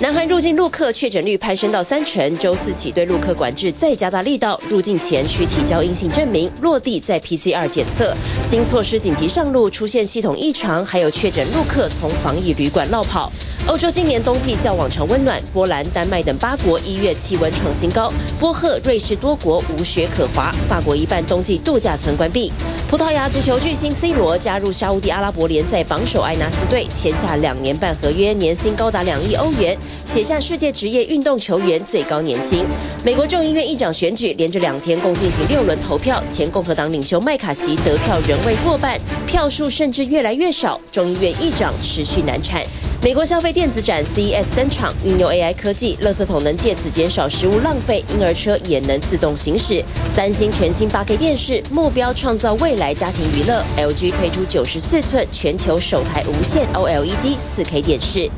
南韩入境陆客确诊率攀升到三成，周四起对陆客管制再加大力道，入境前需提交阴性证明，落地再 PCR 检测。新措施紧急上路，出现系统异常，还有确诊陆客从防疫旅馆落跑。欧洲今年冬季较往常温暖，波兰、丹麦等八国一月气温创新高，波赫、瑞士多国无雪可滑，法国一半冬季度假村关闭。葡萄牙足球巨星 C 罗加入沙乌地阿拉伯联赛榜首艾纳斯队，签下两年半合约，年薪高达两亿欧元，写下世界职业运动球员最高年薪。美国众议院议长选举连着两天共进行六轮投票，前共和党领袖麦卡锡得票仍未过半，票数甚至越来越少，众议院议长持续难产。美国消费电子展 CES 登场，运用 AI 科技，垃圾桶能借此减少食物浪费，婴儿车也能自动行驶。三星全新 8K 电视，目标创造未来家庭娱乐。LG 推出94寸全球首台无线 OLED 4K 电视。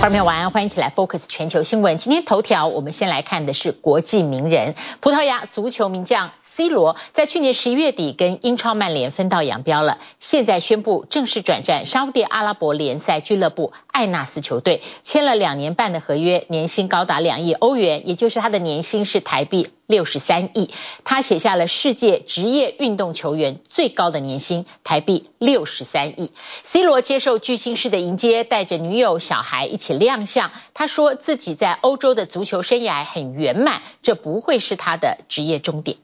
观众朋友晚安，欢迎一起来 Focus 全球新闻。今天头条我们先来看的是国际名人，葡萄牙足球名将。C 罗在去年十一月底跟英超曼联分道扬镳了，现在宣布正式转战沙乌地阿拉伯联赛俱乐部艾纳斯球队，签了两年半的合约，年薪高达两亿欧元，也就是他的年薪是台币六十三亿。他写下了世界职业运动球员最高的年薪台币六十三亿。C 罗接受巨星式的迎接，带着女友小孩一起亮相。他说自己在欧洲的足球生涯很圆满，这不会是他的职业终点。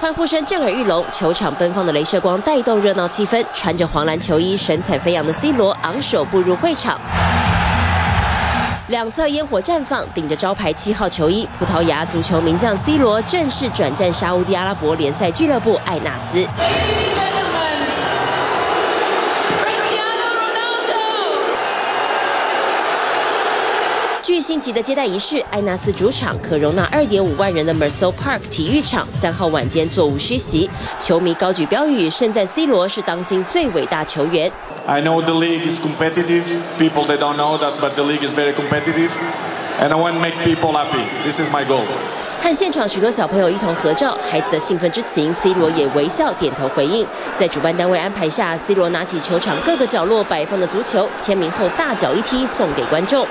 欢呼声震耳欲聋，球场奔放的镭射光带动热闹气氛。穿着黄蓝球衣、神采飞扬的 C 罗昂首步入会场，两侧烟火绽放，顶着招牌七号球衣，葡萄牙足球名将 C 罗正式转战沙乌地阿拉伯联赛俱乐部艾纳斯。巨星级的接待仪式，艾纳斯主场可容纳二点五万人的 Merceau Park 体育场，三号晚间座无虚席，球迷高举标语，盛赞 C 罗是当今最伟大球员。I know the league is competitive. People they don't know that, but the league is very competitive, and I want to make people happy. This is my goal. 和现场许多小朋友一同合照，孩子的兴奋之情，C 罗也微笑点头回应。在主办单位安排下，C 罗拿起球场各个角落摆放的足球，签名后大脚一踢送给观众。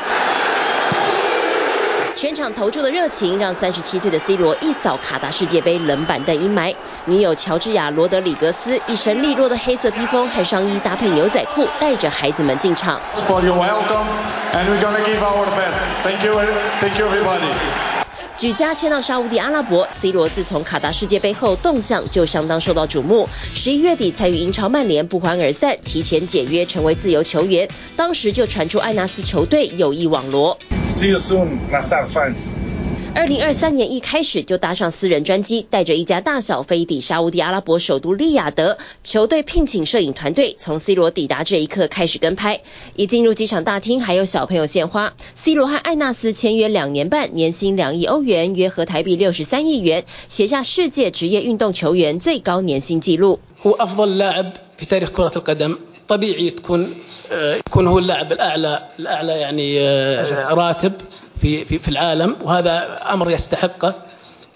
全场投注的热情，让三十七岁的 C 罗一扫卡达世界杯冷板凳阴霾。女友乔治亚·罗德里格斯一身利落的黑色披风和上衣搭配牛仔裤，带着孩子们进场。举家迁到沙乌地阿拉伯，C 罗自从卡达世界杯后动向就相当受到瞩目。十一月底才与英超曼联不欢而散，提前解约成为自由球员。当时就传出艾纳斯球队有意网罗。See you soon, Nassr fans. 二零二三年一开始就搭上私人专机，带着一家大小飞抵沙乌地阿拉伯首都利雅得。球队聘请摄影团队，从 C 罗抵达这一刻开始跟拍。一进入机场大厅，还有小朋友献花。C 罗和艾纳斯签约两年半，年薪两亿欧元，约合台币六十三亿元，写下世界职业运动球员最高年薪纪录。في في في العالم وهذا أمر يستحقه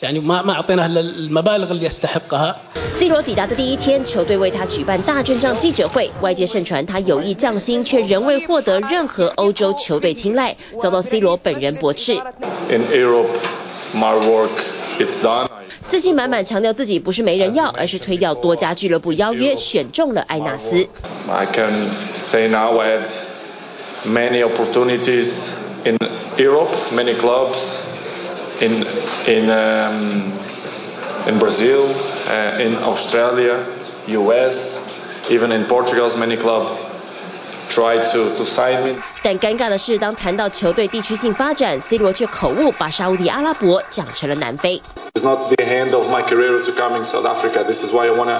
يعني ما ما أعطيناه المبالغ اللي يستحقها。C 罗抵达的第一天，球队为他举办大阵仗记者会，外界盛传他有意降薪，却仍未获得任何欧洲球队青睐，遭到 C 罗本人驳斥。In Europe, my work it's done. 自信满满强调自己不是没人要，而是推掉多家俱乐部邀约，选中了艾纳斯。I can say now I had many opportunities. In Europe, many clubs. In in in Brazil, in Australia, U.S., even in Portugal, many clubs Tried to to sign me. 但尴尬的是，当谈到球队地区性发展，C 罗却口误把沙乌地阿拉伯讲成了南非。It's not the end of my career to come in South Africa. This is why I wanna.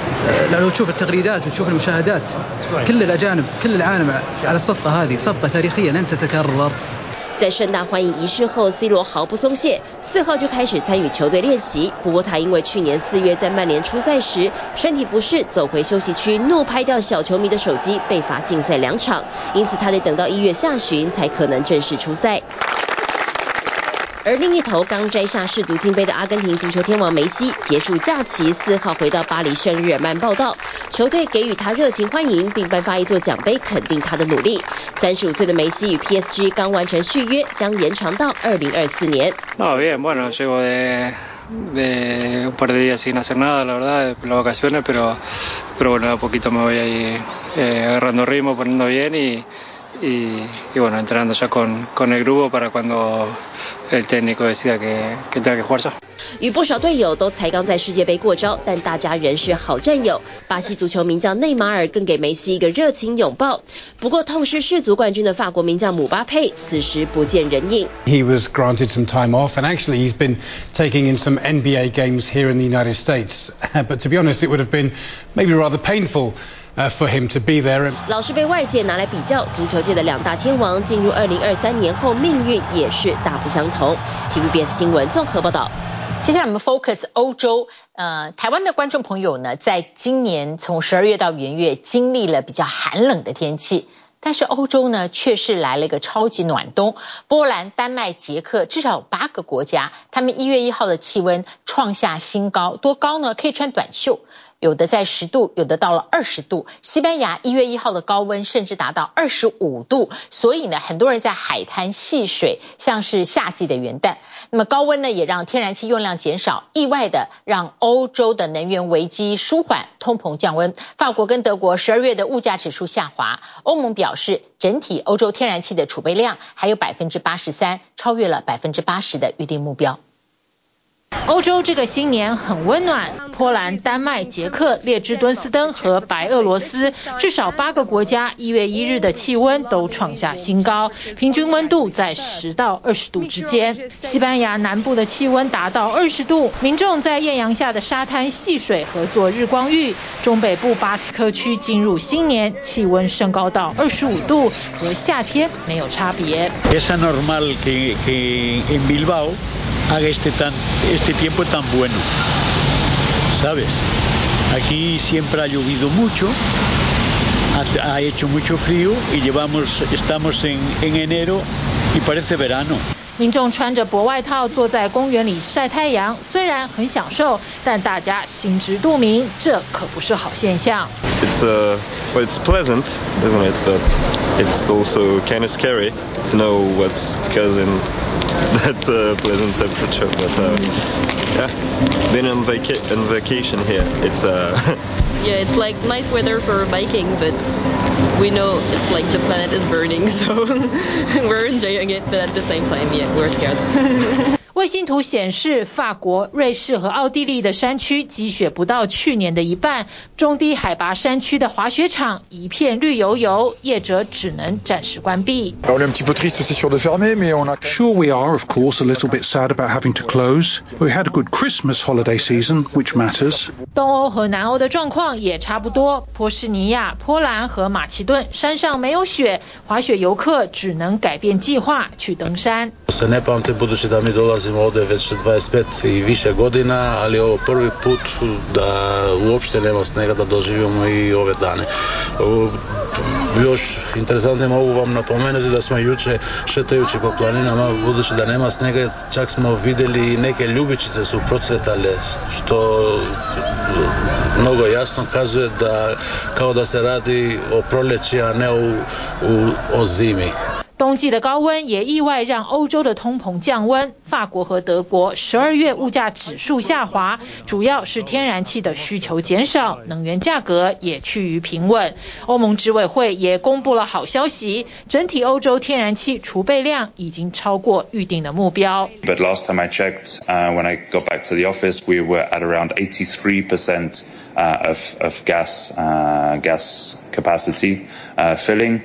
如果看 التغريدات وتشوف المشاهدات كل الأجانب كل العالم على الصفقة هذه صفقة تاريخية لن تتكرر。 在盛大欢迎仪式后，C 罗毫不松懈，四号就开始参与球队练习。不过他因为去年四月在曼联出赛时身体不适，走回休息区怒拍掉小球迷的手机，被罚禁赛两场，因此他得等到一月下旬才可能正式出赛。 而另一头刚摘下世足金杯的阿根廷足球天王梅西，结束假期四号回到巴黎圣日耳曼报道，球队给予他热情欢迎，并颁发一座奖杯肯定他的努力。三十五岁的梅西与 PSG 刚完成续约，将延长到二零二四年。与不少队友都才刚在世界杯过招，但大家仍是好战友。巴西足球名将内马尔更给梅西一个热情拥抱。不过痛失世足冠军的法国名将姆巴佩此时不见人影。He was granted some time off, and actually he's been taking in some NBA games here in the United States. But to be honest, it would have been maybe rather painful. For him to be there. 老是被外界拿来比较，足球界的两大天王进入二零二三年后，命运也是大不相同。TVBS 新闻综合报道。接下来我们 focus 欧洲，呃，台湾的观众朋友呢，在今年从十二月到元月，经历了比较寒冷的天气，但是欧洲呢，却是来了一个超级暖冬。波兰、丹麦、捷克，至少有八个国家，他们一月一号的气温创下新高，多高呢？可以穿短袖。有的在十度，有的到了二十度。西班牙一月一号的高温甚至达到二十五度，所以呢，很多人在海滩戏水，像是夏季的元旦。那么高温呢，也让天然气用量减少，意外的让欧洲的能源危机舒缓，通膨降温。法国跟德国十二月的物价指数下滑。欧盟表示，整体欧洲天然气的储备量还有百分之八十三，超越了百分之八十的预定目标。欧洲这个新年很温暖，波兰、丹麦、捷克、列支敦斯登和白俄罗斯至少八个国家一月一日的气温都创下新高，平均温度在十到二十度之间。西班牙南部的气温达到二十度，民众在艳阳下的沙滩戏水和做日光浴。中北部巴斯克区进入新年气温升高到二十五度，和夏天没有差别。民众穿着薄外套坐在公园里晒太阳，虽然很享受，但大家心知肚明，这可不是好现象。It's uh, well, it's pleasant, isn't it? But it's also kind of scary to know what's causing that uh, pleasant temperature. But uh, yeah, been on, vaca on vacation here. It's uh. yeah, it's like nice weather for biking, but we know it's like the planet is burning, so we're enjoying it. But at the same time, yeah, we're scared. 卫星图显示，法国、瑞士和奥地利的山区积雪不到去年的一半，中低海拔山区的滑雪场一片绿油油，业者只能暂时关闭。Sure, we are, of course, a little bit sad about having to close. We had a good Christmas holiday season, which matters. 东欧和南欧的状况也差不多。波士尼亚、波兰和马其顿山上没有雪，滑雪游客只能改变计划去登山。se ne pamte budući da mi dolazimo ovde već 25 i više godina, ali ovo prvi put da uopšte nema snega da doživimo i ove dane. Još interesantno mogu vam napomenuti da smo juče šetajući po planinama, budući da nema snega, čak smo videli i neke ljubičice su procvetale, što mnogo jasno kazuje da kao da se radi o proleći, a ne o, u, o zimi. 冬季的高温也意外让欧洲的通膨降温，法国和德国十二月物价指数下滑，主要是天然气的需求减少，能源价格也趋于平稳。欧盟执委会也公布了好消息，整体欧洲天然气储备量已经超过预定的目标。But last time I checked, when I got back to the office, we were at around 83% of of gas gas capacity filling.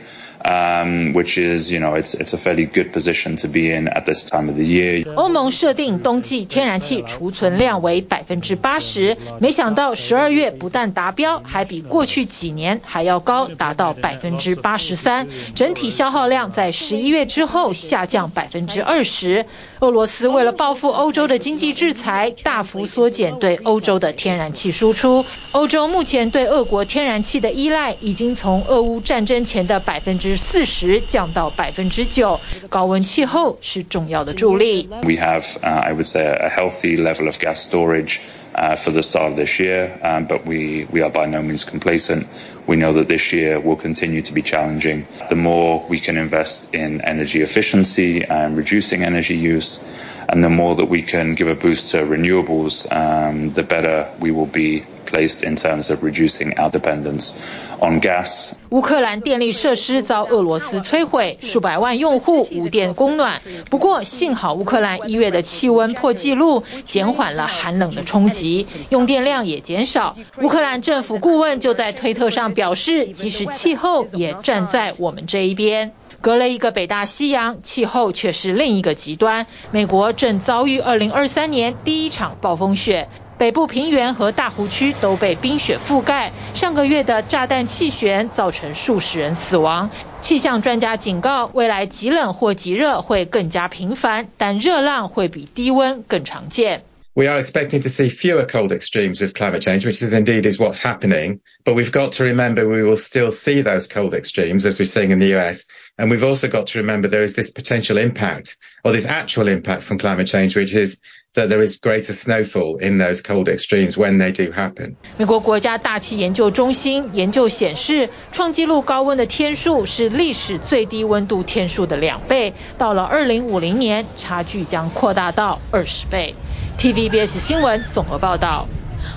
Um, which is, you know, it's it's a fairly good position to be in at this time of the year. 欧盟设定冬季天然气储存量为百分之八十，没想到十二月不但达标，还比过去几年还要高，达到百分之八十三。整体消耗量在十一月之后下降百分之二十。俄罗斯为了报复欧洲的经济制裁，大幅缩减对欧洲的天然气输出。欧洲目前对俄国天然气的依赖已经从俄乌战争前的百分之 四十降到百分之九。高温气候是重要的助力。We have, uh, I would say, a healthy level of gas storage. Uh, for the start of this year, um, but we, we are by no means complacent. We know that this year will continue to be challenging. The more we can invest in energy efficiency and reducing energy use, and the more that we can give a boost to renewables, um, the better we will be placed in terms of reducing our dependence on gas. 乌克兰电力设施遭俄罗斯摧毁，数百万用户无电供暖。不过幸好乌克兰一月的气温破纪录，减缓了寒冷的冲击，用电量也减少。乌克兰政府顾问就在推特上表示，即使气候也站在我们这一边。隔了一个北大西洋，气候却是另一个极端。美国正遭遇2023年第一场暴风雪，北部平原和大湖区都被冰雪覆盖。上个月的炸弹气旋造成数十人死亡。气象专家警告，未来极冷或极热会更加频繁，但热浪会比低温更常见。We are expecting to see fewer cold extremes with climate change, which is indeed is what's happening. But we've got to remember we will still see those cold extremes as we're seeing in the US. And we've also got to remember there is this potential impact or this actual impact from climate change, which is that there is greater snowfall in those cold extremes when they do happen. 美国国家大气研究中心研究显示，创纪录高温的天数是历史最低温度天数的两倍，到了2050年，差距将扩大到20倍。 TVBS 新闻综合报道。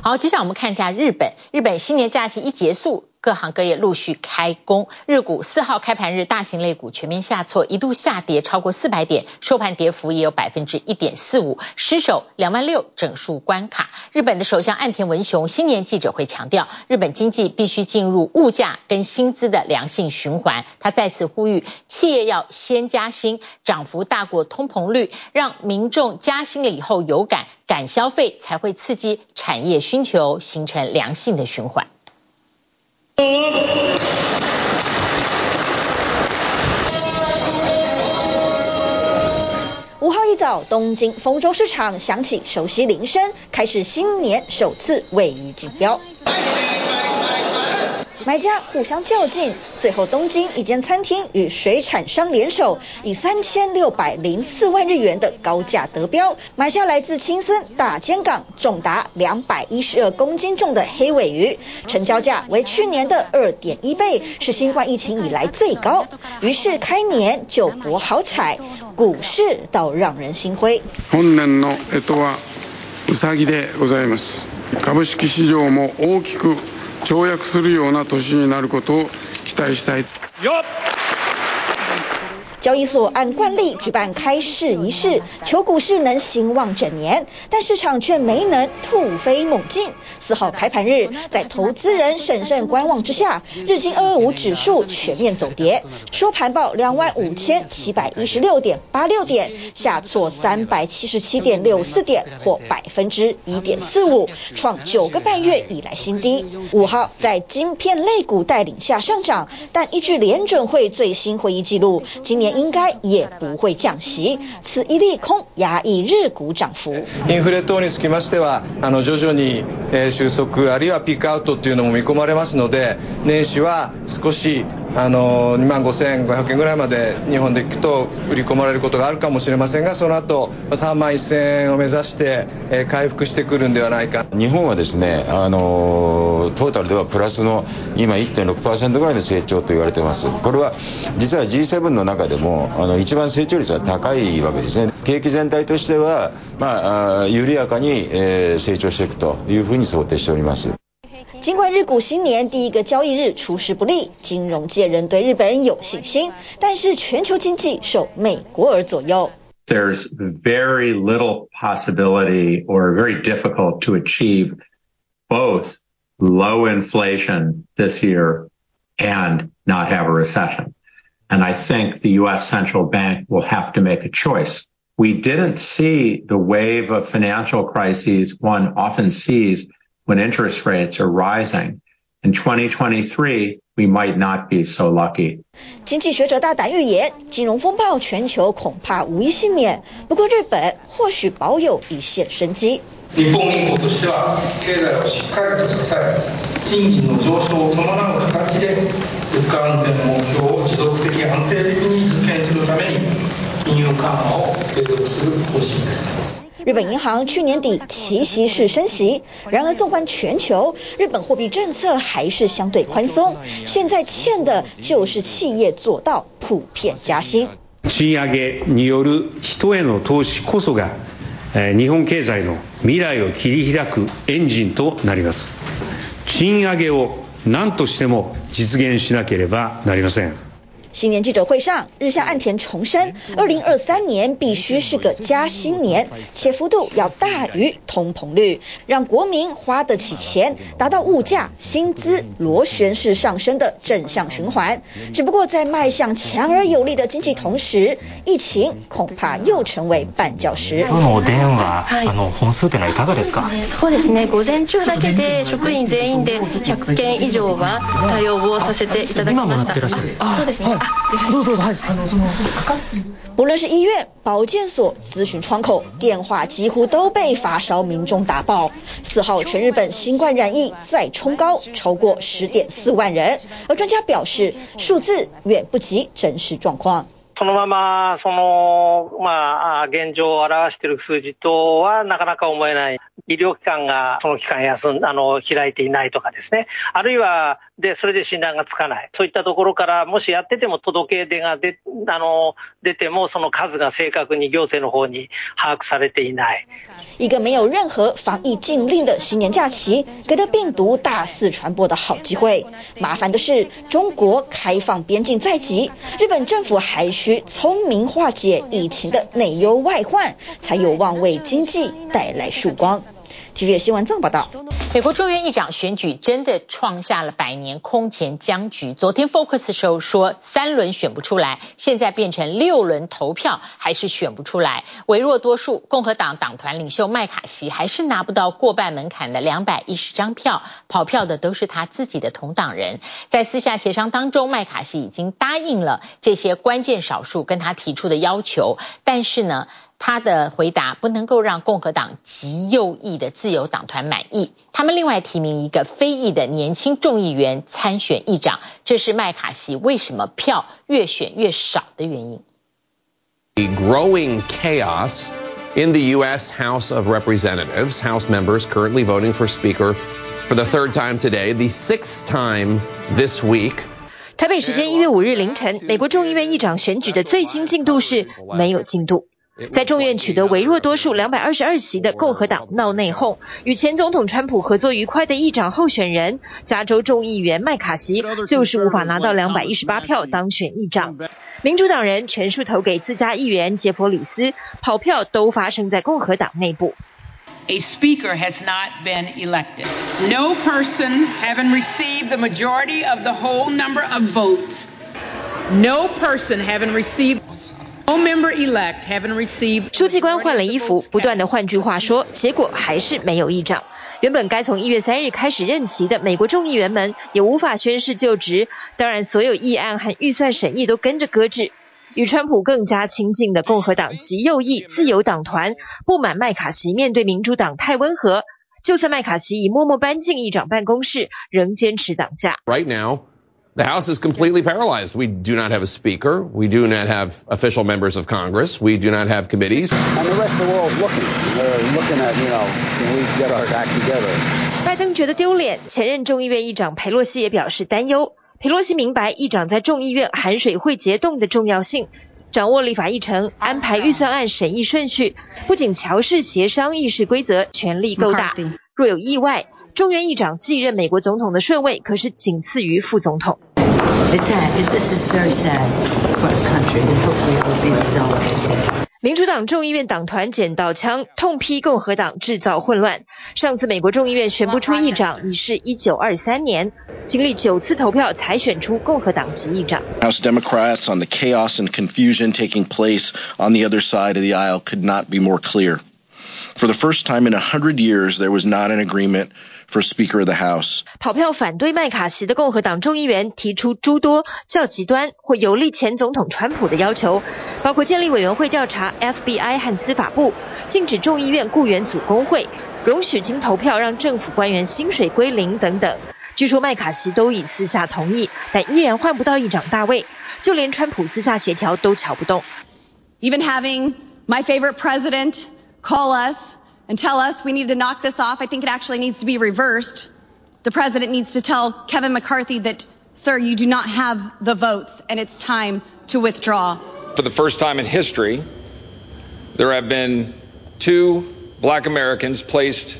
好，接下来我们看一下日本。日本新年假期一结束。各行各业陆续开工，日股四号开盘日，大型类股全面下挫，一度下跌超过四百点，收盘跌幅也有百分之一点四五，失守两万六整数关卡。日本的首相岸田文雄新年记者会强调，日本经济必须进入物价跟薪资的良性循环。他再次呼吁企业要先加薪，涨幅大过通膨率，让民众加薪了以后有感，敢消费才会刺激产业需求，形成良性的循环。五号一早，东京丰州市场响起熟悉铃声，开始新年首次鯡鱼竞标。买家互相较劲，最后东京一间餐厅与水产商联手，以三千六百零四万日元的高价得标，买下来自青森大间港重达两百一十二公斤重的黑鮪鱼，成交价为去年的二点一倍，是新冠疫情以来最高。于是开年就博好彩，股市倒让人心灰。本年の干支はうさぎでございます。株式市场も大きく 跳躍するような年になることを期待したい。交易所按惯例举办开市仪式，求股市能兴旺整年，但市场却没能突飞猛进。四号开盘日，在投资人审慎观望之下，日经二二五指数全面走跌，收盘报两万五千七百一十六点八六点，下挫三百七十七点六四点，或百分之一点四五，创九个半月以来新低。五号在晶片类股带领下上涨，但依据联准会最新会议记录，今年。应该也不会降息，此一利空压抑日股涨幅。インフレ等につきましては、あの徐々に収束あるいはピークアウトっていうのも见込まれますので、年始は少しあの2万5500円ぐらいまで日本でいくと売り込まれることがあるかもしれませんが、その后3万1000円を目指して回复してくるんではないか。日本はですね、あのトータルではプラスの今1.6%ぐらいの成长と言われてます。これは実は G7 の中でもあの一番成长率が高いわけですね。景気全体としてはまあ缓やかに成长していくというふうに想定しております。尽管日股新年第一个交易日出师不利，金融界仍对日本有信心，但是全球经济受美国而左右。There's very little possibility or very difficult to achieve both low inflation this year and not have a recession. And I think the U.S. central bank will have to make a choice. We didn't see the wave of financial crises one often sees when interest rates are rising. In 2023, we might not be so lucky. 经济学者大胆预言，金融风暴全球恐怕无一幸免。不过日本或许保有一线生机。日本银行としては経済をしっかりと支え、赁金の上升を伴う形で物価安定の目标を持 続的安定的に実现するために金融缓和を継続する方针です。日本银行去年底齐息式升息，然而纵观全球，日本货币政策还是相对宽松。现在欠的就是企业做到普遍加薪。赁上げによる人への投资こそが日本经济の未来を切り开くエンジンとなります。赁上げを何としても実现しなければなりません。新年记者会上，日下岸田重申，二零二三年必须是个加薪年，且幅度要大于通膨率，让国民花得起钱，达到物价、薪资螺旋式上升的正向循环。只不过在迈向强而有力的经济同时，疫情恐怕又成为绊脚石。今日のお电话、あの本数というのはいかがですか？そうですね。午前中だけで职员全员で100件以上は対応をさせていただきました。そうですね。 不论是医院、保健所、咨询窗口，电话几乎都被发烧民众打爆。四号，全日本新冠染疫再冲高，超过十点四万人。而专家表示，数字远不及真实状况。そのまま、その、まあ、現状を表している数字とはなかなか思えない。医療機関がその期間休ん、あの、開いていないとかですね。あるいは、で、それで診断がつかない。そういったところから、もしやってても届け出が出、あの、出ても、その数が正確に行政の方に把握されていない。一个没有任何防疫禁令的新年假期，给了病毒大肆传播的好机会。麻烦的是，中国开放边境在即，日本政府还需聪明化解疫情的内忧外患，才有望为经济带来曙光。TVB 新闻综报道。美国众院议长选举真的创下了百年空前僵局。昨天 Focus 的时候说三轮选不出来，现在变成六轮投票还是选不出来。微弱多数，共和党党团领袖麦卡锡还是拿不到过半门槛的两百一十张票，跑票的都是他自己的同党人。在私下协商当中，麦卡锡已经答应了这些关键少数跟他提出的要求，但是呢，他的回答不能够让共和党极右翼的自由党团满意。他们另外提名一个非裔的年轻众议员参选议长，这是麦卡锡为什么票越选越少的原因。The growing chaos in the U.S. House of Representatives. House members currently voting for Speaker for the third time today, the sixth time this week. 台北时间一月五日凌晨，美国众议院议长选举的最新进度是没有进度。在众院取得微弱多数两百二十二席的共和党闹内讧，与前总统川普合作愉快的议长候选人加州众议员麦卡锡就是无法拿到两百一十八票当选议长。民主党人全数投给自家议员杰弗里斯，跑票都发生在共和党内部。A speaker has not been elected. No person having received the majority of the whole number of votes. No person having received 书记官换了衣服，不断的换句话说，结果还是没有议长。原本该从一月三日开始任期的美国众议员们也无法宣誓就职，当然所有议案和预算审议都跟着搁置。与川普更加亲近的共和党极右翼自由党团不满麦卡锡面对民主党太温和，就算麦卡锡已默默搬进议长办公室，仍坚持党架。Right now. The House is completely paralyzed. We do not have a speaker. We do not have official members of Congress. We do not have committees. And the rest of the world looking. They're looking at, you know, can we get our act together? 拜登觉得丢脸，前任众议院议长佩洛西也表示担忧。佩洛西明白议长在众议院含水会结冻的重要性，掌握立法议程，安排预算案审议顺序，不仅乔氏协商议事规则，权力够大。若有意外，众院议长继任美国总统的顺位可是仅次于副总统。民主党众议院党团捡到枪，痛批共和党制造混乱。上次美国众议院选不出议长已是一九二三年，经历九次投票才选出共和党籍议长。House Democrats on the chaos and confusion taking place on the other side of the aisle could not be more clear. For the first time in a hundred years, there was not an agreement. For Speaker of the House，跑票反对麦卡锡的共和党众议员提出诸多较极端或有利前总统川普的要求，包括建立委员会调查 FBI 和司法部，禁止众议院雇员组工会，容许经投票让政府官员薪水归零等等。据说麦卡锡都已私下同意，但依然换不到议长大位，就连川普私下协调都乔不动。Even having my favorite president call us. and tell us we need to knock this off. I think it actually needs to be reversed. The president needs to tell Kevin McCarthy that, sir, you do not have the votes and it's time to withdraw. For the first time in history, there have been two black Americans placed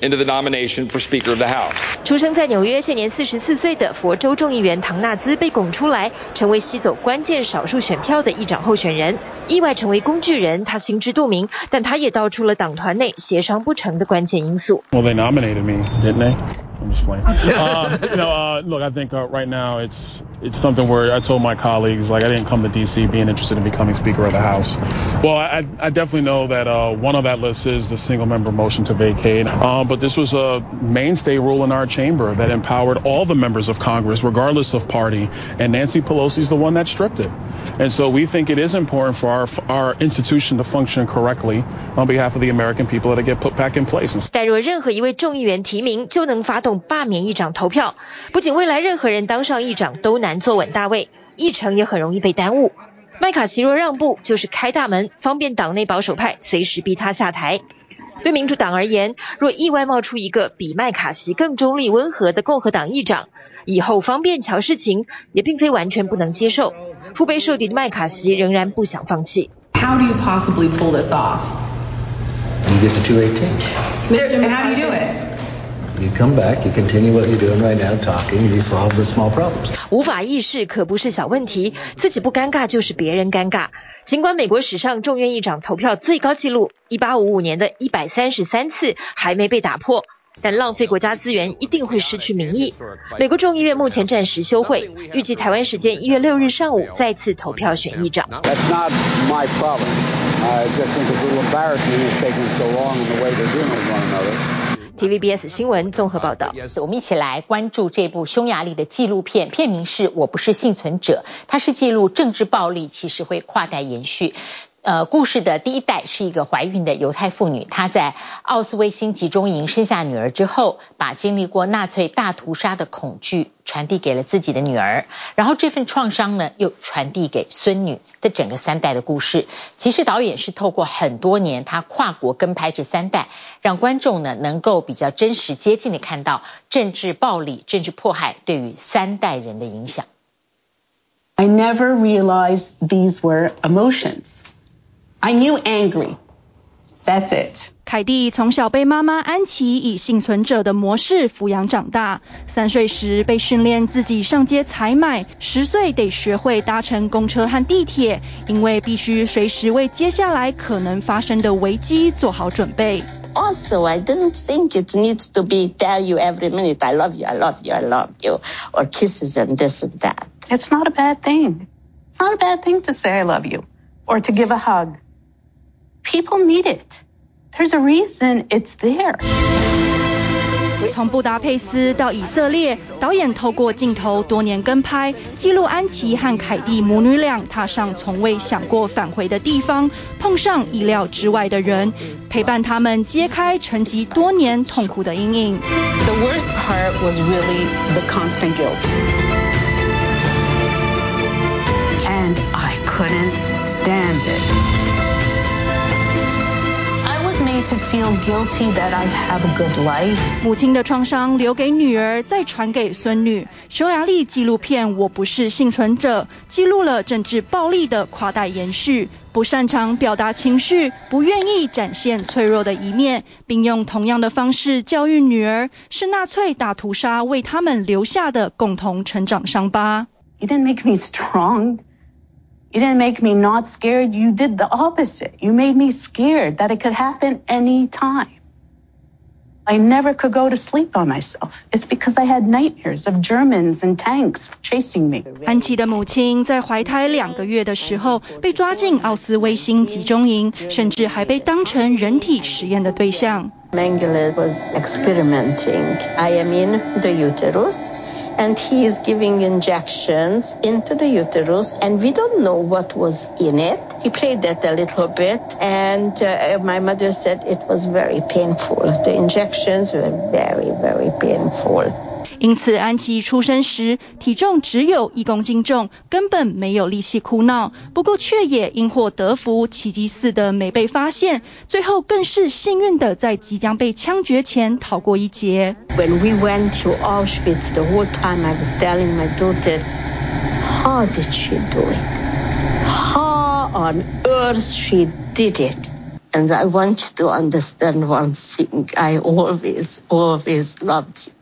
into the nomination for Speaker of the House. 出生在纽约、现年四十四岁的佛州众议员唐纳兹被拱出来，成为吸走关键少数选票的议长候选人，意外成为工具人。他心知肚明，但他也道出了党团内协商不成的关键因素。Well, they nominated me, didn't they? I'm just playing. Uh, you know, uh, look, I think uh, right now it's it's something where I told my colleagues, like, I didn't come to D.C. being interested in becoming Speaker of the House. Well, I, I definitely know that uh, one of that list is the single member motion to vacate. Um, but this was a mainstay rule in our chamber that empowered all the members of Congress, regardless of party. And Nancy Pelosi's the one that stripped it. And so we think it is important for our our institution to function correctly on behalf of the American people that get put back in place. 但若任何一位众议员提名，就能发 动罢免议长投票。不仅未来任何人当上议长都难坐稳大位，议程也很容易被耽误。麦卡锡若让步，就是开大门，方便党内保守派随时逼他下台。对民主党而言，若意外冒出一个比麦卡锡更中立温和的共和党议长，以后方便乔事情，也并非完全不能接受。腹背受敌的麦卡锡仍然不想放弃。How do you possibly pull this off? You get to 218. Mr. How do you do it? You come back, you continue what you're doing right now, talking, and you solve the small problems. 无法议事可不是小问题，自己不尴尬就是别人尴尬。尽管美国史上众院议长投票最高纪录一八五五年的一百三十三次还没被打破。但浪费国家资源一定会失去民意。美国众议院目前暂时休会，预计台湾时间一月六日上午再次投票选议长。TVBS 新闻综合报道。我们一起来关注这部匈牙利的纪录片，片名是《我不是幸存者》，它是记录政治暴力其实会跨代延续。呃，故事的第一代是一个怀孕的犹太妇女，她在奥斯威辛集中营生下女儿之后，把经历过纳粹大屠杀的恐惧传递给了自己的女儿，然后这份创伤呢又传递给孙女的整个三代的故事。其实导演是透过很多年，他跨国跟拍这三代，让观众呢能够比较真实接近的看到政治暴力、政治迫害对于三代人的影响。I never realized these were emotions. I knew angry. That's it. 凯蒂从小被妈妈安琪以幸存者的模式抚养长大。三岁时被训练自己上街采买，十岁得学会搭乘公车和地铁，因为必须随时为接下来可能发生的危机做好准备。Also, I didn't think it needs to be tell you every minute I love you, I love you, I love you, or kisses and this and that. It's not a bad thing. It's not a bad thing to say I love you or to give a hug. People need it. There's a reason it's there. 从布达佩斯到以色列，导演透过镜头多年跟拍，记录安琪和凯蒂母女俩踏上从未想过返回的地方，碰上意料之外的人，陪伴他们揭开沉积多年痛苦的阴影。The worst part was really the constant guilt. And I couldn't stand it. To feel guilty that I have a good life. 母亲的创伤留给女儿，再传给孙女。匈牙利纪录片《我不是幸存者》记录了政治暴力的跨代延续，不擅长表达情绪，不愿意展现脆弱的一面，并用同样的方式教育女儿，是纳粹大屠杀为他们留下的共同成长伤疤。It didn't make me strong. You didn't make me not scared. You did the opposite. You made me scared that it could happen any time. I never could go to sleep by myself. It's because I had nightmares of Germans and tanks chasing me. 安琪的母亲在怀胎两个月的时候被抓进奥斯威辛集中营，甚至还被当成人体实验的对象。Mengele was experimenting. I am in the uterus and he is giving injections into the uterus and we don't know what was in it. He played that a little bit and uh, my mother said it was very painful. The injections were very, very painful. 因此，安琪出生时体重只有一公斤重，根本没有力气哭闹。不过，却也因祸得福，奇迹似的没被发现。最后，更是幸运的在即将被枪决前逃过一劫。When we went to Auschwitz, the whole time I was telling my daughter, how did she do it? How on earth she did it? And I want you to understand one thing. I always, always loved you.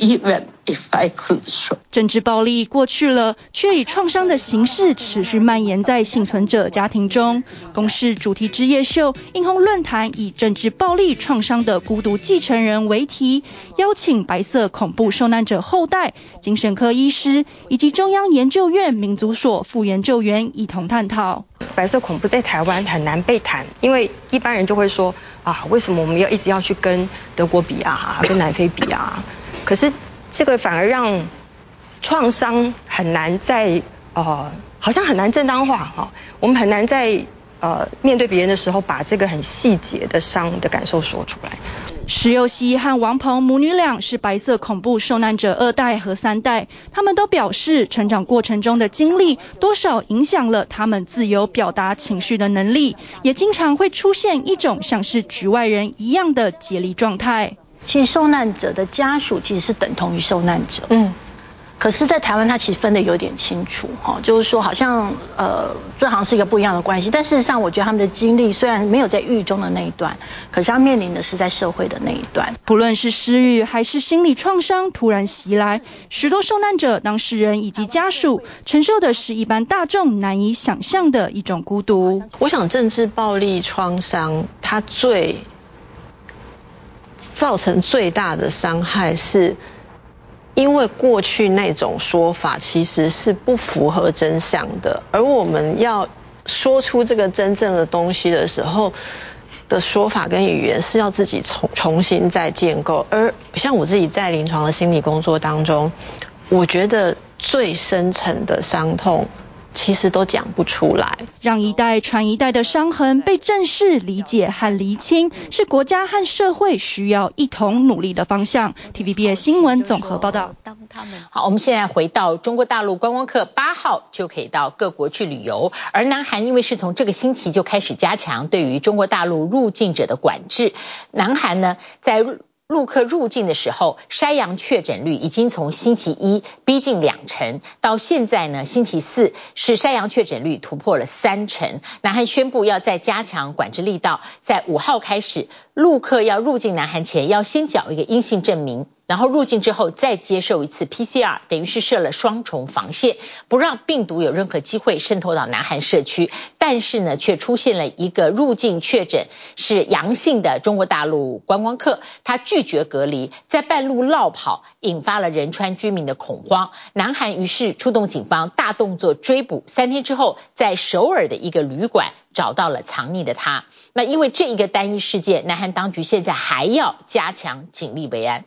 Even if I could show. 政治暴力过去了，却以创伤的形式持续蔓延在幸存者家庭中。公视主题之夜秀映红论坛以“政治暴力创伤的孤独继承人”为题，邀请白色恐怖受难者后代、精神科医师以及中央研究院民族所副研究员一同探讨。白色恐怖在台湾很难被谈，因为一般人就会说啊，为什么我们要一直要去跟德国比啊，跟南非比啊？可是这个反而让创伤很难在呃，好像很难正当化哈。我们很难在呃面对别人的时候，把这个很细节的伤的感受说出来。石又熙和王鹏母女俩是白色恐怖受难者二代和三代，他们都表示，成长过程中的经历多少影响了他们自由表达情绪的能力，也经常会出现一种像是局外人一样的解离状态。其实受难者的家属其实是等同于受难者，嗯，可是，在台湾他其实分得有点清楚，哈，就是说好像呃，这好像是一个不一样的关系。但事实上，我觉得他们的经历虽然没有在狱中的那一段，可是他面临的是在社会的那一段。不论是失语还是心理创伤突然袭来，许多受难者、当事人以及家属承受的是一般大众难以想象的一种孤独。我想，政治暴力创伤，它最。造成最大的伤害，是因为过去那种说法其实是不符合真相的，而我们要说出这个真正的东西的时候的说法跟语言是要自己重重新再建构。而像我自己在临床的心理工作当中，我觉得最深层的伤痛。其实都讲不出来，让一代传一代的伤痕被正视、理解和厘清，是国家和社会需要一同努力的方向。TVBS 新闻综合报道。好，我们现在回到中国大陆，观光客八号就可以到各国去旅游，而南韩因为是从这个星期就开始加强对于中国大陆入境者的管制，南韩呢在。陆客入境的时候，山羊确诊率已经从星期一逼近两成，到现在呢，星期四是山羊确诊率突破了三成。南韩宣布要再加强管制力道，在五号开始，陆客要入境南韩前要先缴一个阴性证明。然后入境之后再接受一次 PCR，等于是设了双重防线，不让病毒有任何机会渗透到南韩社区。但是呢，却出现了一个入境确诊是阳性的中国大陆观光客，他拒绝隔离，在半路落跑，引发了仁川居民的恐慌。南韩于是出动警方大动作追捕，三天之后在首尔的一个旅馆找到了藏匿的他。那因为这一个单一事件，南韩当局现在还要加强警力维安。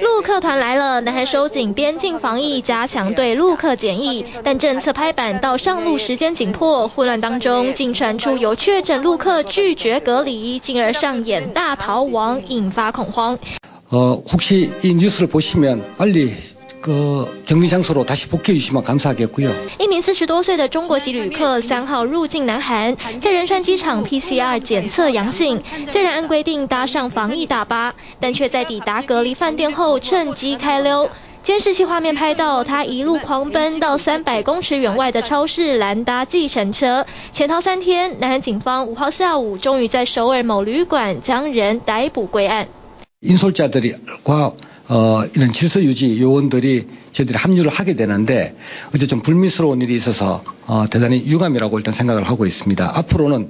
陆客团来了，南韩收紧边境防疫，加强对陆客检疫，但政策拍板到上路时间紧迫，混乱当中竟传出有确诊陆客拒绝隔离，进而上演大逃亡，引发恐慌。呃，혹시이뉴스를보시면빨리 一名四十多岁的中国籍旅客三号入境南韩，在仁川机场 PCR 检测阳性，虽然按规定搭上防疫大巴，但却在抵达隔离饭店后趁机开溜。监视器画面拍到他一路狂奔到三百公尺远外的超市拦搭计程车，潜逃三天。南韩警方五号下午终于在首尔某旅馆将人逮捕归案。 어, 이런 질서 유지 요원들이 저희들이 합류를 하게 되는데 어제 좀 불미스러운 일이 있어서 어, 대단히 유감이라고 일단 생각을 하고 있습니다. 앞으로는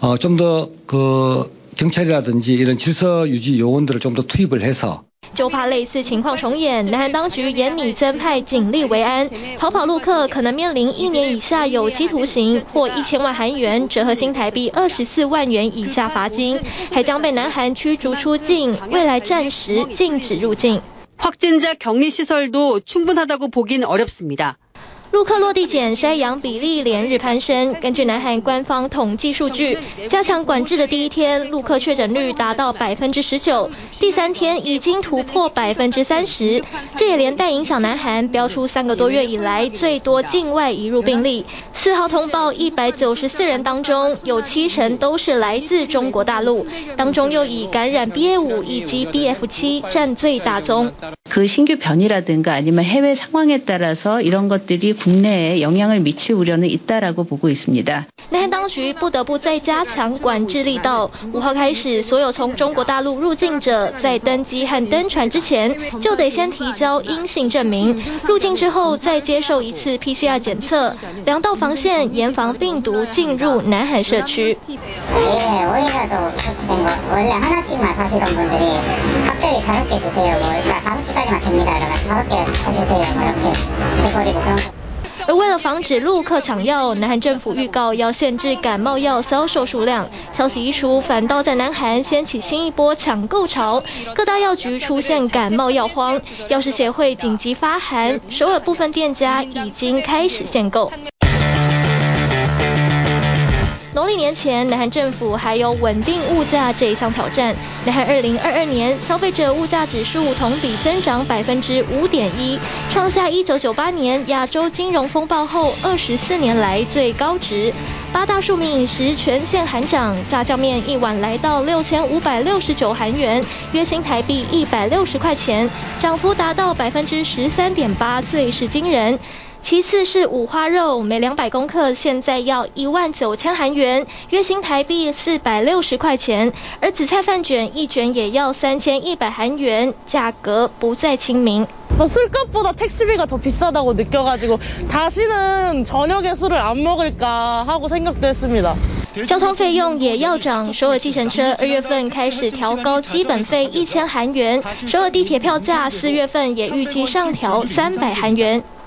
어, 좀 더 그 경찰이라든지 이런 질서 유지 요원들을 좀 더 투입을 해서 就怕类似情况重演，南韩当局严拟增派警力维安，逃跑陆客可能面临一年以下有期徒刑或一千万韩元（折合新台币二十四万元）以下罚金，还将被南韩驱逐出境，未来暂时禁止入境。 확진자 격리 시설도 충분하다고 보긴 어렵습니다。 陆客落地检筛阳比例连日攀升。根据南韩官方统计数据，加强管制的第一天，陆客确诊率达到百分之十九，第三天已经突破百分之三十。这也连带影响南韩标出三个多月以来最多境外移入病例。四号通报一百九十四人当中，有七成都是来自中国大陆，当中又以感染 BA 五以及 BF 七占最大宗。그 신규 변이라든가 아니면 해외 상황에 따라서 이런 것들이 국내에 영향을 미칠 우려는 있다라고 보고 있습니다. 南韩当局不得不再加强管制力道。五号开始，所有从中国大陆入境者在登机和登船之前就得先提交阴性证明，入境之后再接受一次 PCR 检测，两道防线严防病毒进入南韩社区。 而为了防止陆客抢药，南韩政府预告要限制感冒药销售数量。消息一出，反倒在南韩掀起新一波抢购潮，各大药局出现感冒药荒。药师协会紧急发函，首尔部分店家已经开始限购。农历年前，南韩政府还有稳定物价这一项挑战。南韩二零二二年消费者物价指数同比增长百分之五点一，创下一九九八年亚洲金融风暴后二十四年来最高值。八大庶民饮食全线喊涨，炸酱面一碗来到六千五百六十九韩元，约新台币一百六十块钱，涨幅达到百分之十三点八，最是惊人。其次是五花肉，每两百公克现在要一万九千韩元，约新台币四百六十块钱。而紫菜饭卷一卷也要三千一百韩元，价格不再亲民。 술값보다 택시비가 더 비싸다고 느껴가지고 다시는 저녁에 술을 안 먹을까 하고 생각도 했습니다。 交通费用也要涨，首尔计程车二月份开始调高基本费一千韩元，首尔地铁票价四月份也预计上调三百韩元。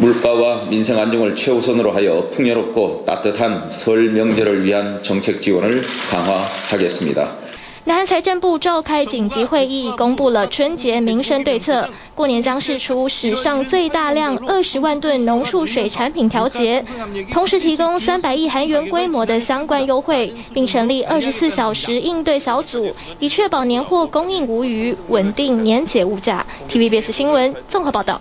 물가와 민생 안정을 최우선으로 하여 풍요롭고 따뜻한 설 명절을 위한 정책 지원을 강화하겠습니다. 南韩财政部召开紧急会议，公布了春节民生对策。过年将释出史上最大量二十万吨农畜水产品调节，同时提供三百亿韩元规模的相关优惠，并成立二十四小时应对小组，以确保年货供应无虞，稳定年节物价。TVBS 新闻综合报道。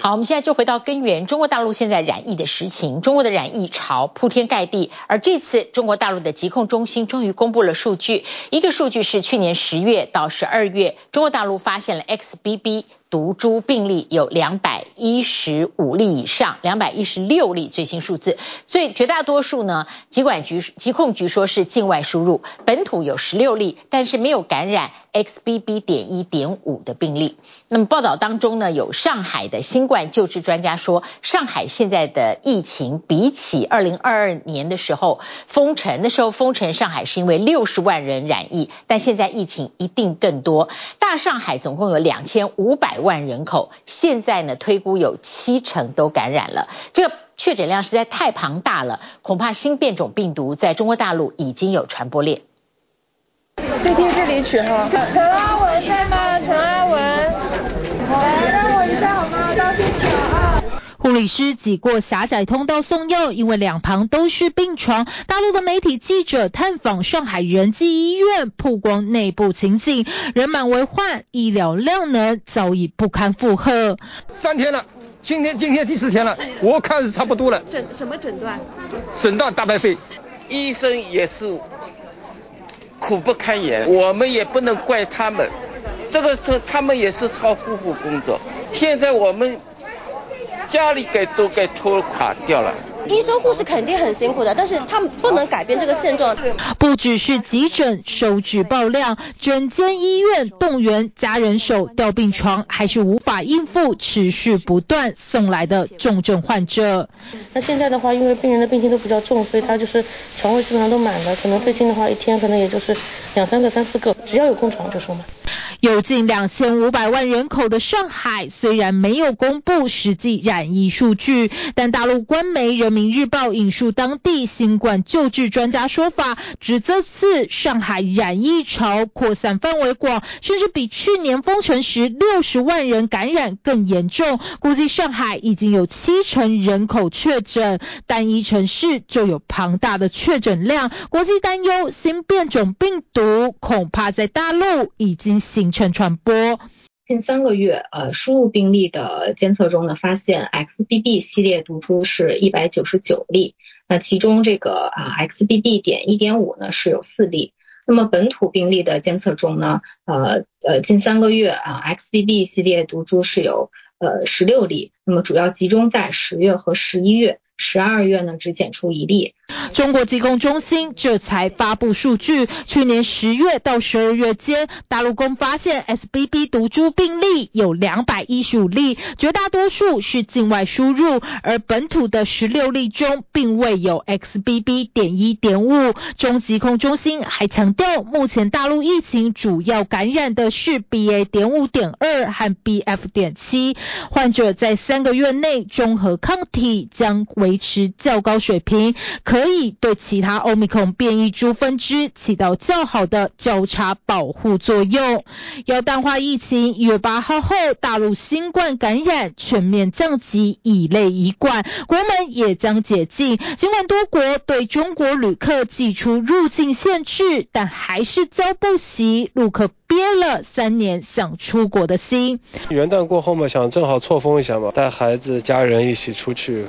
好，我们现在就回到根源，中国大陆现在染疫的实情，中国的染疫潮铺天盖地，而这次中国大陆的疾控中心终于公布了数据，一个数数据是去年十月到十二月，中国大陆发现了 XBB。毒株病例有两百一十五例以上，两百一十六例最新数字，所以绝大多数呢，疾管局疾控局说是境外输入，本土有十六例，但是没有感染 XBB. 点一点五的病例。那么报道当中呢，有上海的新冠救治专家说，上海现在的疫情比起二零二二年的时候封城的时候封城，上海是因为六十万人染疫，但现在疫情一定更多。大上海总共有两千五百。百万人口，现在呢推估有七成都感染了，这个确诊量实在太庞大了，恐怕新变种病毒在中国大陆已经有传播链。C T 这里取号，陈阿文在吗？陈阿文，来让我一下好吗？到现场啊！护理师挤过狭窄通道送药，因为两旁都是病床。大陆的媒体记者探访上海仁济医院，曝光内部情景，人满为患，医疗量能早已不堪负荷。三天了。今天今天第四天了，我看是差不多了。诊什么诊断？诊断大白肺，医生也是苦不堪言，我们也不能怪他们，这个他他们也是超负荷工作，现在我们家里给都给拖垮掉了。医生护士肯定很辛苦的，但是他们不能改变这个现状。不只是急诊收治爆量，整间医院动员加人手调病床，还是无法应付持续不断送来的重症患者。那现在的话，因为病人的病情都比较重，所以他就是床位基本上都满了，可能最近的话一天可能也就是两三个、三四个，只要有空床就收满。有近两千五百万人口的上海，虽然没有公布实际染疫数据，但大陆官媒人民日报引述当地新冠救治专家说法，指这次上海染疫潮扩散范围广，甚至比去年封城时六十万人感染更严重。估计上海已经有七成人口确诊，单一城市就有庞大的确诊量。国际担忧新变种病毒恐怕在大陆已经形成传播。近三个月，呃，输入病例的监测中呢，发现 XBB 系列毒株是一百九十九例，那其中这个啊 XBB 点一点五呢是有四例。那么本土病例的监测中呢，呃呃，近三个月啊 XBB 系列毒株是有呃十六例，那么主要集中在十月和十一月。十二月呢，只检出一例。中国疾控中心这才发布数据，去年十月到十二月间，大陆共发现 SBB 毒株病例有两百一十五例，绝大多数是境外输入，而本土的十六例中并未有 XBB. 点一点五。中疾控中心还强调，目前大陆疫情主要感染的是 BA. 点五点二和 BF. 点七，患者在三个月内中和抗体将维持较高水平，可可以对其他欧米孔变异株分支起到较好的交叉保护作用。要淡化疫情，一月八号后，大陆新冠感染全面降级，以类乙管，国门也将解禁。尽管多国对中国旅客寄出入境限制，但还是遭不惜，陆客憋了三年想出国的心。元旦过后嘛，想正好错峰一下嘛，带孩子家人一起出去。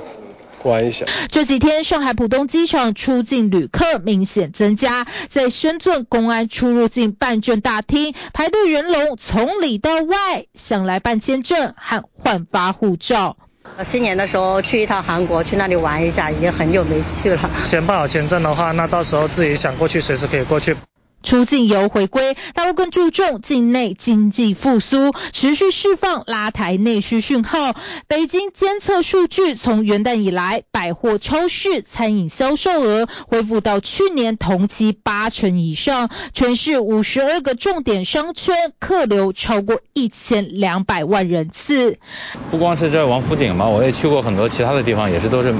关一下。这几天，上海浦东机场出境旅客明显增加，在深圳公安出入境办证大厅排队人龙从里到外，想来办签证和换发护照。新年的时候去一趟韩国，去那里玩一下，已经很久没去了。先办好签证的话，那到时候自己想过去，随时可以过去。出境游回归，大陆更注重境内经济复苏，持续释放拉抬内需讯号。北京监测数据，从元旦以来，百货、超市、餐饮销售额恢复到去年同期八成以上。全市五十二个重点商圈客流超过一千两百万人次。不光是这王府井嘛，我也去过很多其他的地方，也是都是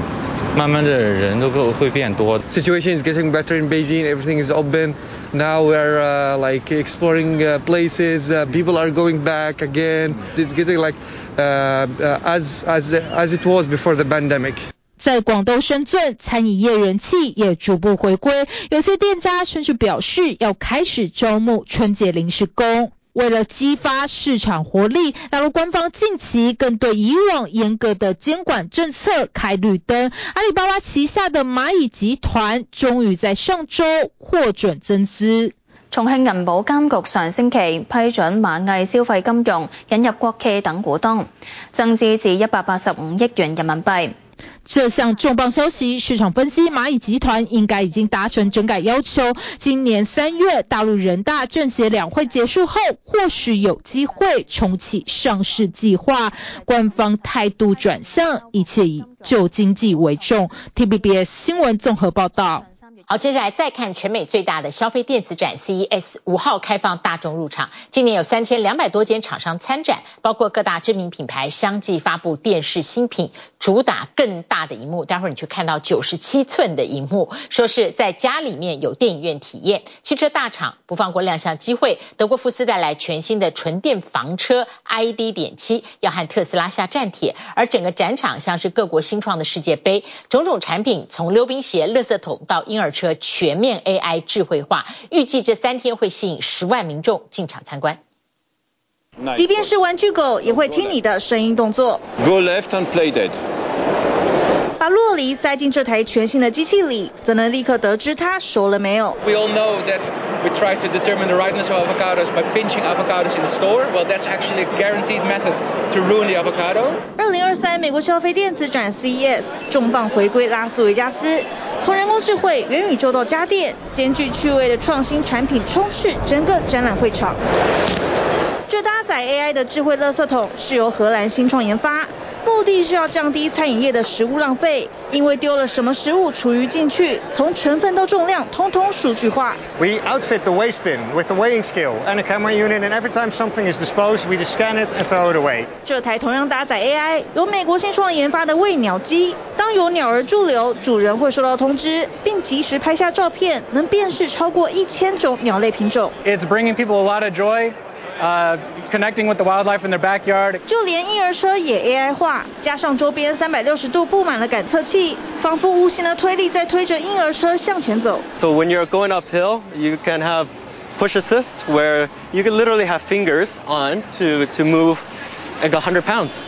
慢慢的人都会变多。Situation is getting better in Beijing. Everything is open. Now we're uh, like exploring uh, places. Uh, people are going back again. It's getting like uh, uh, as as as it was before the pandemic. 在广东深圳，餐饮业人气也逐步回归，有些店家甚至表示要开始招募春节临时工。为了激发市场活力，大陆官方近期更对以往严格的监管政策开绿灯。阿里巴巴旗下的蚂蚁集团终于在上周获准增资。重庆银保监局上星期批准蚂蚁消费金融引入国企等股东，增资至一百八十五亿元人民币。这项重磅消息，市场分析蚂蚁集团应该已经达成整改要求。今年三月，大陆人大政协两会结束后，或许有机会重启上市计划。官方态度转向，一切以救经济为重。T B B S 新闻综合报道。好，接下来再看全美最大的消费电子展 CES，五号开放大众入场。今年有三千两百多间厂商参展，包括各大知名品牌相继发布电视新品，主打更大的荧幕。待会儿你去看到九十七寸的荧幕，说是在家里面有电影院体验。汽车大厂不放过亮相机会，德国福斯带来全新的纯电房车 ID. 点七要和特斯拉下战帖。而整个展场像是各国新创的世界杯，种种产品从溜冰鞋、垃圾桶到婴儿车。车全面 AI 智慧化，预计这三天会吸引十万民众进场参观。即便是玩具狗也会听你的声音动作。Go left and play dead。把酪梨塞进这台全新的机器里，则能立刻得知它熟了没有。We all know that we try to determine the ripeness of avocados by pinching avocados in the store. Well, that's actually a guaranteed method to ruin the avocado. 二零二三美国消费电子展 CES 重磅回归拉斯维加斯，从人工智慧、元宇宙到家电，兼具趣味的创新产品充斥整个展览会场。这搭载 AI 的智慧垃圾桶是由荷兰新创研发。目的是要降低餐饮业的食物浪费，因为丢了什么食物厨余进去，从成分到重量，通通数据化。We outfit the waste bin with a weighing scale and a camera unit, and every time something is disposed, we just scan it and throw it away. 这台同样搭载 AI，由美国新创研发的喂鸟机，当有鸟儿驻留，主人会收到通知，并及时拍下照片，能辨识超过一千种鸟类品种。It's bringing people a lot of joy. Uh, connecting with the wildlife in their backyard. 就连婴儿车也 AI 化，加上周边三百六十度布满了感测器，仿佛无形的推力在推着婴儿车向前走。So when you're going uphill, you can have push assist, where you can literally have fingers on to to move like a hundred pounds.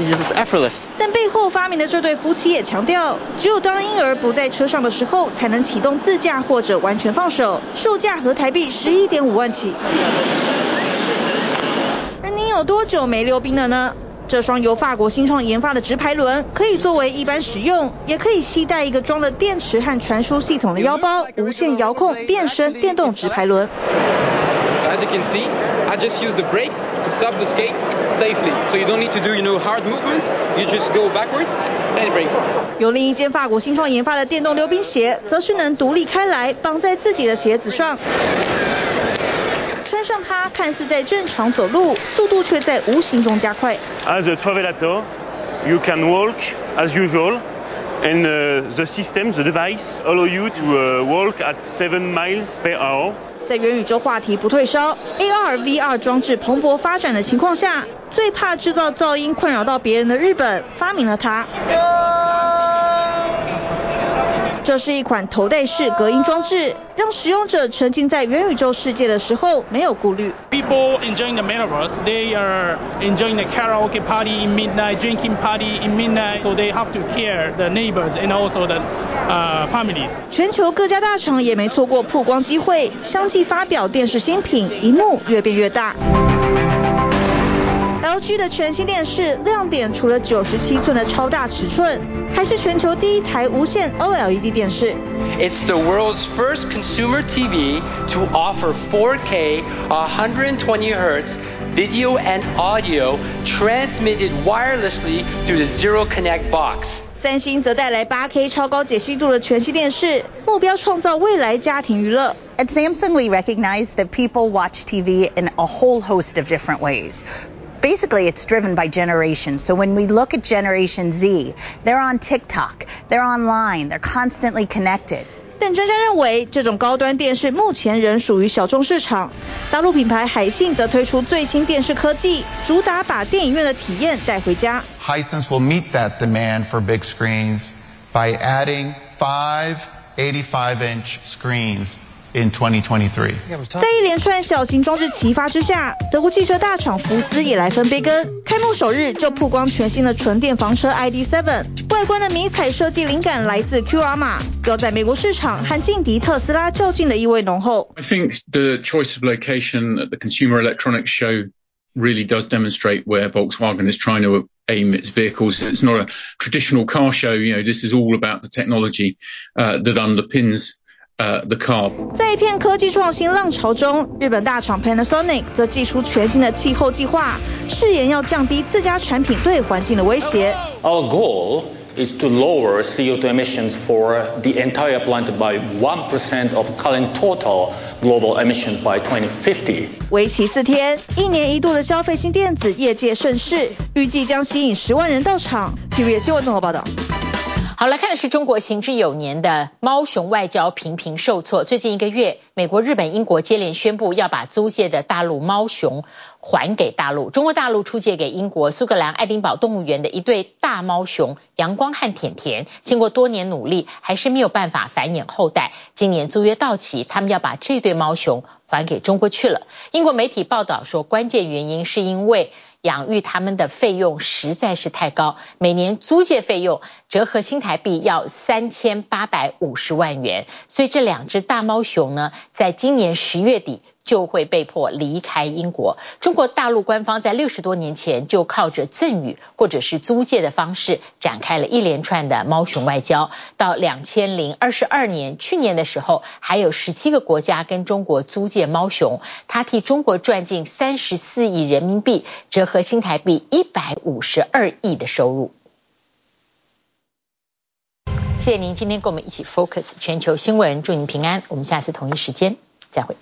It's just effortless. 但背后发明的这对夫妻也强调，只有当婴儿不在车上的时候，才能启动自驾或者完全放手，售价和台币十一点五万起。 有多久没溜冰了呢？这双由法国新创研发的直排轮，可以作为一般使用，也可以携带一个装了电池和传输系统的腰包，无线遥控变身电动直排轮。As you can see, I just use the brakes to stop the skates safely. So you don't need to do, you know, hard movements. You just go backwards and brakes. 有另一间法国新创研发的电动溜冰鞋，则是能独立开来，绑在自己的鞋子上。穿上它，看似在正常走路，速度却在无形中加快。As a travelator, you can walk as usual, and the system, the device, allow you to walk at seven miles per hour. 在元宇宙话题不退烧，AR、VR 装置蓬勃发展的情况下，最怕制造噪音困扰到别人的日本发明了它。这是一款头戴式隔音装置，让使用者沉浸在元宇宙世界的时候没有顾虑。People enjoying the metaverse, they are enjoying the karaoke party in midnight, drinking party in midnight, so they have to care the neighbors and also the uh families. 全球各家大厂也没错过曝光机会，相继发表电视新品，一幕越变越大。LG 的全新电视亮点除了九十七寸的超大尺寸，还是全球第一台无线 OLED 电视。It's the world's first consumer TV to offer 4K 120 Hz video and audio transmitted wirelessly through the Zero Connect box. 三星则带来 8K 超高解析度的全息电视，目标创造未来家庭娱乐。At Samsung, we recognize that people watch TV in a whole host of different ways. Basically, it's driven by generations. So when we look at Generation Z, they're on TikTok, they're online, they're constantly connected. 但专家认为，这种高端电视目前仍属于小众市场。大陆品牌海信则推出最新电视科技，主打把电影院的体验带回家。Hisense will meet that demand for big screens by adding five 85-inch screens. In 2023. 在一连串小型装置齐发之下，德国汽车大厂福斯也来分杯羹。开幕首日就曝光全新的纯电房车 ID.7，外观的迷彩设计灵感来自 QR 码，要在美国市场和劲敌特斯拉较劲的意味浓厚。I think the choice of location at the Consumer Electronics Show really does demonstrate where Volkswagen is trying to aim its vehicles. It's not a traditional car show. You know, this is all about the technology uh, that underpins. 呃，the car。在一片科技创新浪潮中，日本大厂 Panasonic 则祭出全新的气候计划，誓言要降低自家产品对环境的威胁。Our goal is to lower CO2 emissions for the entire plant by one percent of current total global emissions by 2050。为期四天，一年一度的消费性电子业界盛事，预计将吸引十万人到场。TVBS 新闻综合报道。好，来看的是中国行之有年的猫熊外交频频受挫。最近一个月，美国、日本、英国接连宣布要把租借的大陆猫熊还给大陆。中国大陆出借给英国苏格兰爱丁堡动物园的一对大猫熊阳光和甜甜，经过多年努力，还是没有办法繁衍后代。今年租约到期，他们要把这对猫熊还给中国去了。英国媒体报道说，关键原因是因为。养育他们的费用实在是太高，每年租借费用折合新台币要三千八百五十万元，所以这两只大猫熊呢，在今年十月底。就会被迫离开英国。中国大陆官方在六十多年前就靠着赠与或者是租借的方式展开了一连串的猫熊外交。到两千零二十二年，去年的时候，还有十七个国家跟中国租借猫熊，他替中国赚进三十四亿人民币，折合新台币一百五十二亿的收入。谢谢您今天跟我们一起 focus 全球新闻，祝您平安。我们下次同一时间再会。